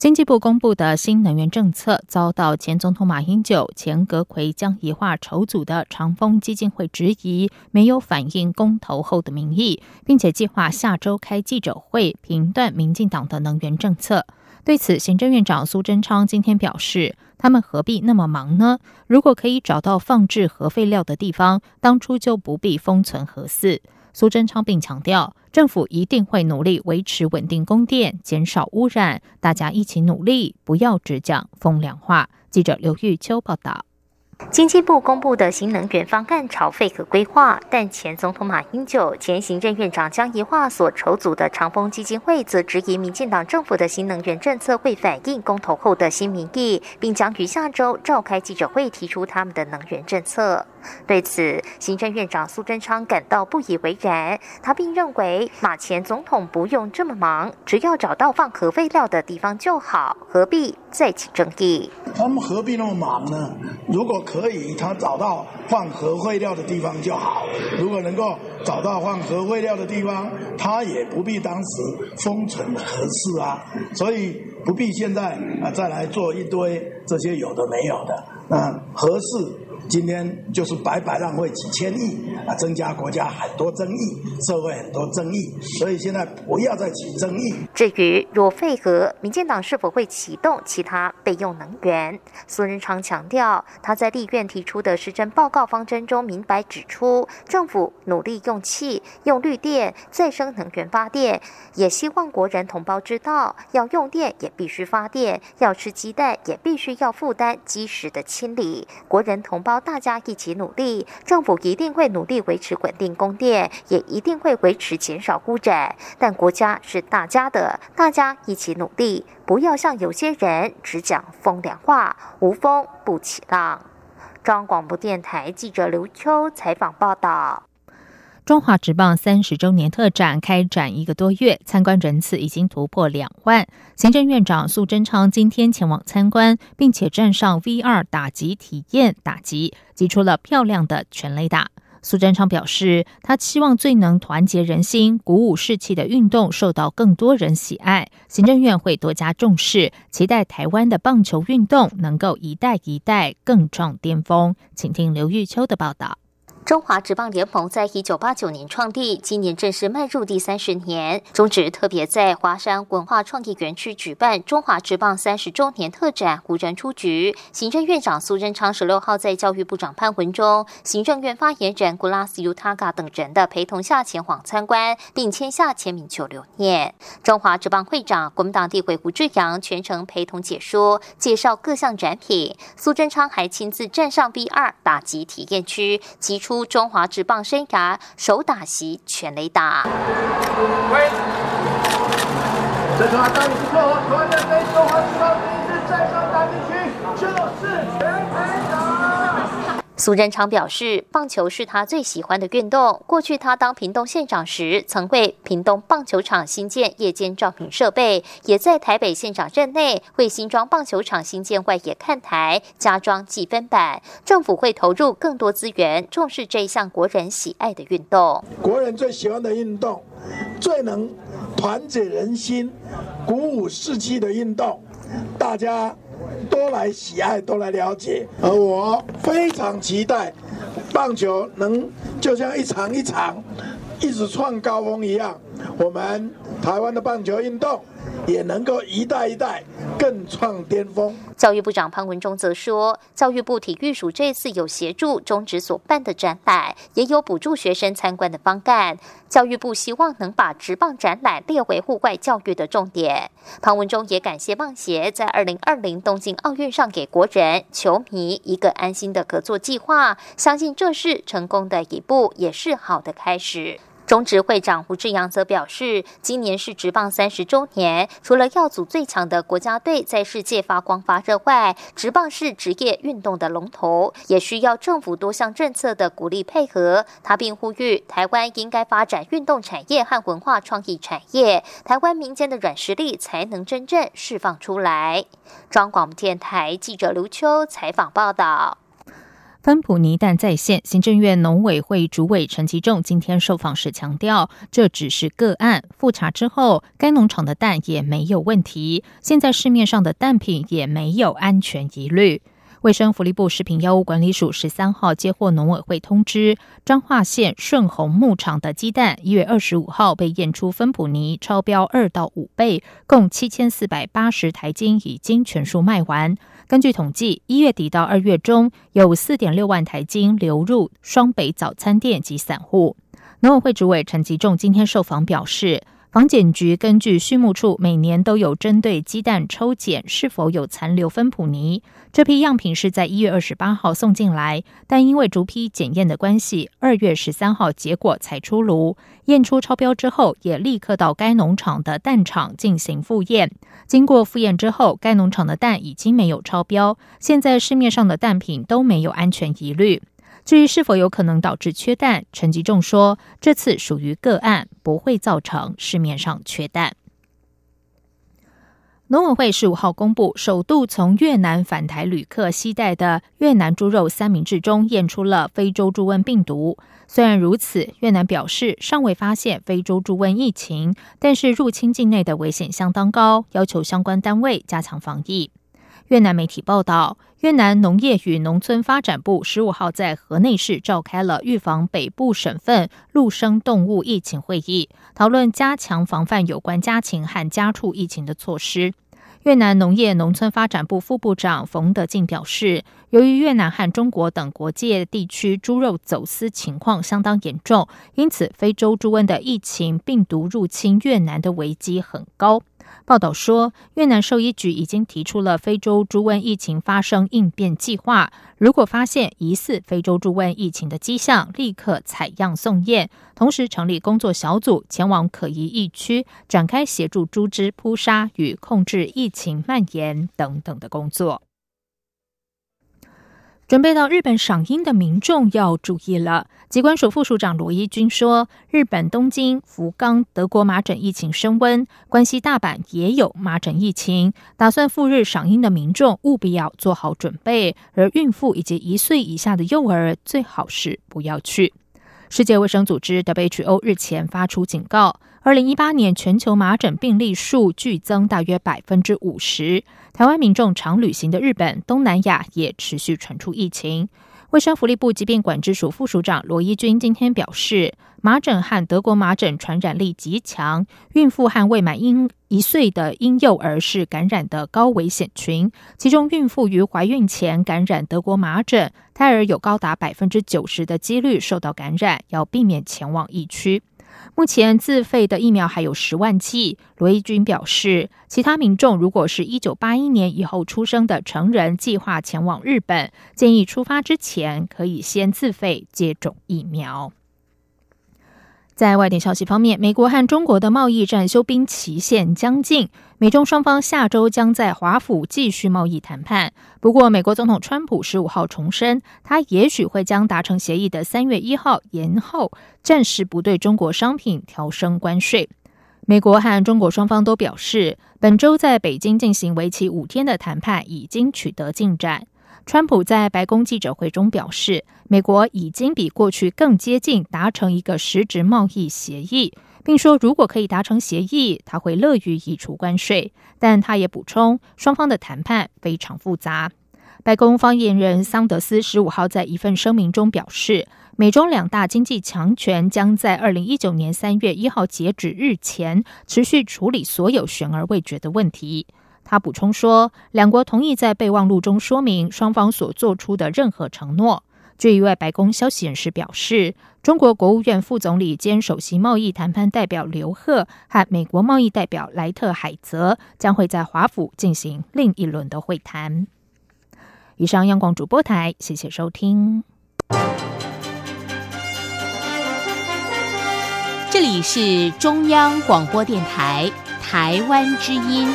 经济部公布的新能源政策遭到前总统马英九、前阁魁江宜桦筹组的长风基金会质疑，没有反映公投后的民意，并且计划下周开记者会评断民进党的能源政策。对此，行政院长苏贞昌今天表示，他们何必那么忙呢？如果可以找到放置核废料的地方，当初就不必封存核四。苏贞昌并强调，政府一定会努力维持稳定供电，减少污染，大家一起努力，不要只讲风凉话。记者刘玉秋报道。经济部公布的新能源方案朝废可规划，但前总统马英九、前行政院长江宜桦所筹组的长风基金会则质疑民进党政府的新能源政策会反映公投后的新民意，并将于下周召开记者会提出他们的能源政策。对此，行政院长苏贞昌感到不以为然。他并认为，马前总统不用这么忙，只要找到放核废料的地方就好，何必再起争议？他们何必那么忙呢？如果可以，他找到放核废料的地方就好。如果能够找到放核废料的地方，他也不必当时封存核试啊。所以不必现在啊再来做一堆这些有的没有的。那核试。今天就是白白浪费几千亿啊，增加国家很多争议，社会很多争议，所以现在不要再起争议。至于若废核，民进党是否会启动其他备用能源？苏仁昌强调，他在立院提出的施政报告方针中明白指出，政府努力用气、用绿电、再生能源发电，也希望国人同胞知道，要用电也必须发电，要吃鸡蛋也必须要负担及时的清理。国人同胞。大家一起努力，政府一定会努力维持稳定供电，也一定会维持减少污染。但国家是大家的，大家一起努力，不要像有些人只讲风凉话，无风不起浪。中央广播电台记者刘秋采访报道。中华职棒三十周年特展开展一个多月，参观人次已经突破两万。行政院长苏贞昌今天前往参观，并且站上 V 二打击体验打击，击出了漂亮的全垒打。苏贞昌表示，他期望最能团结人心、鼓舞士气的运动受到更多人喜爱。行政院会多加重视，期待台湾的棒球运动能够一代一代更创巅峰。请听刘玉秋的报道。中华职棒联盟在一九八九年创立，今年正式迈入第三十年。中职特别在华山文化创意园区举办中华职棒三十周年特展，无人出局。行政院长苏贞昌十六号在教育部长潘文忠、行政院发言人古拉斯尤塔嘎等人的陪同下前往参观，并签下签名球留念。中华职棒会长国民党地委胡志阳全程陪同解说，介绍各项展品。苏贞昌还亲自站上 B 二打击体验区，提出。中华职棒生涯首打席全垒打击区，就是全垒打。苏贞昌表示，棒球是他最喜欢的运动。过去他当屏东县长时，曾为屏东棒球场新建夜间照明设备，也在台北县长任内为新庄棒球场新建外野看台加装计分板。政府会投入更多资源，重视这一项国人喜爱的运动。国人最喜欢的运动，最能团结人心、鼓舞士气的运动，大家。多来喜爱，多来了解，而我非常期待棒球能就像一场一场一直创高峰一样，我们台湾的棒球运动。也能够一代一代更创巅峰。教育部长潘文忠则说，教育部体育署这次有协助中职所办的展览，也有补助学生参观的方案。教育部希望能把职棒展览列为户外教育的重点。潘文忠也感谢棒协在二零二零东京奥运上给国人球迷一个安心的合作计划，相信这是成功的一步，也是好的开始。中职会长胡志阳则表示，今年是职棒三十周年，除了要组最强的国家队在世界发光发热外，职棒是职业运动的龙头，也需要政府多项政策的鼓励配合。他并呼吁，台湾应该发展运动产业和文化创意产业，台湾民间的软实力才能真正释放出来。中广电台记者刘秋采访报道。芬普尼蛋在线，行政院农委会主委陈其仲今天受访时强调，这只是个案，复查之后，该农场的蛋也没有问题，现在市面上的蛋品也没有安全疑虑。卫生福利部食品药物管理署十三号接获农委会通知，彰化县顺红牧场的鸡蛋一月二十五号被验出芬普尼超标二到五倍，共七千四百八十台斤已经全数卖完。根据统计，一月底到二月中有四点六万台金流入双北早餐店及散户。农委会主委陈吉仲今天受访表示。房检局根据畜牧处每年都有针对鸡蛋抽检是否有残留芬普尼，这批样品是在一月二十八号送进来，但因为逐批检验的关系，二月十三号结果才出炉，验出超标之后，也立刻到该农场的蛋场进行复验。经过复验之后，该农场的蛋已经没有超标，现在市面上的蛋品都没有安全疑虑。至于是否有可能导致缺蛋，陈吉仲说，这次属于个案，不会造成市面上缺蛋。农委会十五号公布，首度从越南返台旅客携带的越南猪肉三明治中验出了非洲猪瘟病毒。虽然如此，越南表示尚未发现非洲猪瘟疫情，但是入侵境内的危险相当高，要求相关单位加强防疫。越南媒体报道，越南农业与农村发展部十五号在河内市召开了预防北部省份陆生动物疫情会议，讨论加强防范有关家禽和家畜疫情的措施。越南农业农村发展部副部长冯德进表示，由于越南和中国等国界地区猪肉走私情况相当严重，因此非洲猪瘟的疫情病毒入侵越南的危机很高。报道说，越南兽医局已经提出了非洲猪瘟疫情发生应变计划。如果发现疑似非洲猪瘟疫情的迹象，立刻采样送验，同时成立工作小组前往可疑疫区，展开协助猪只扑杀与控制疫情蔓延等等的工作。准备到日本赏樱的民众要注意了。机关署副署长罗一军说，日本东京、福冈、德国麻疹疫情升温，关西大阪也有麻疹疫情，打算赴日赏樱的民众务必要做好准备，而孕妇以及一岁以下的幼儿最好是不要去。世界卫生组织 WHO 日前发出警告，二零一八年全球麻疹病例数剧增大约百分之五十。台湾民众常旅行的日本、东南亚也持续传出疫情。卫生福利部疾病管制署副署长罗伊军今天表示，麻疹和德国麻疹传染力极强，孕妇和未满婴一岁的婴幼儿是感染的高危险群。其中，孕妇于怀孕前感染德国麻疹，胎儿有高达百分之九十的几率受到感染，要避免前往疫区。目前自费的疫苗还有十万剂。罗伊军表示，其他民众如果是一九八一年以后出生的成人，计划前往日本，建议出发之前可以先自费接种疫苗。在外电消息方面，美国和中国的贸易战休兵期限将近，美中双方下周将在华府继续贸易谈判。不过，美国总统川普十五号重申，他也许会将达成协议的三月一号延后，暂时不对中国商品调升关税。美国和中国双方都表示，本周在北京进行为期五天的谈判已经取得进展。川普在白宫记者会中表示，美国已经比过去更接近达成一个实质贸易协议，并说如果可以达成协议，他会乐于移除关税。但他也补充，双方的谈判非常复杂。白宫发言人桑德斯十五号在一份声明中表示，美中两大经济强权将在二零一九年三月一号截止日前持续处理所有悬而未决的问题。他补充说，两国同意在备忘录中说明双方所做出的任何承诺。据一位白宫消息人士表示，中国国务院副总理兼首席贸易谈判代表刘鹤和美国贸易代表莱特海泽将会在华府进行另一轮的会谈。以上，央广主播台，谢谢收听。这里是中央广播电台台湾之音。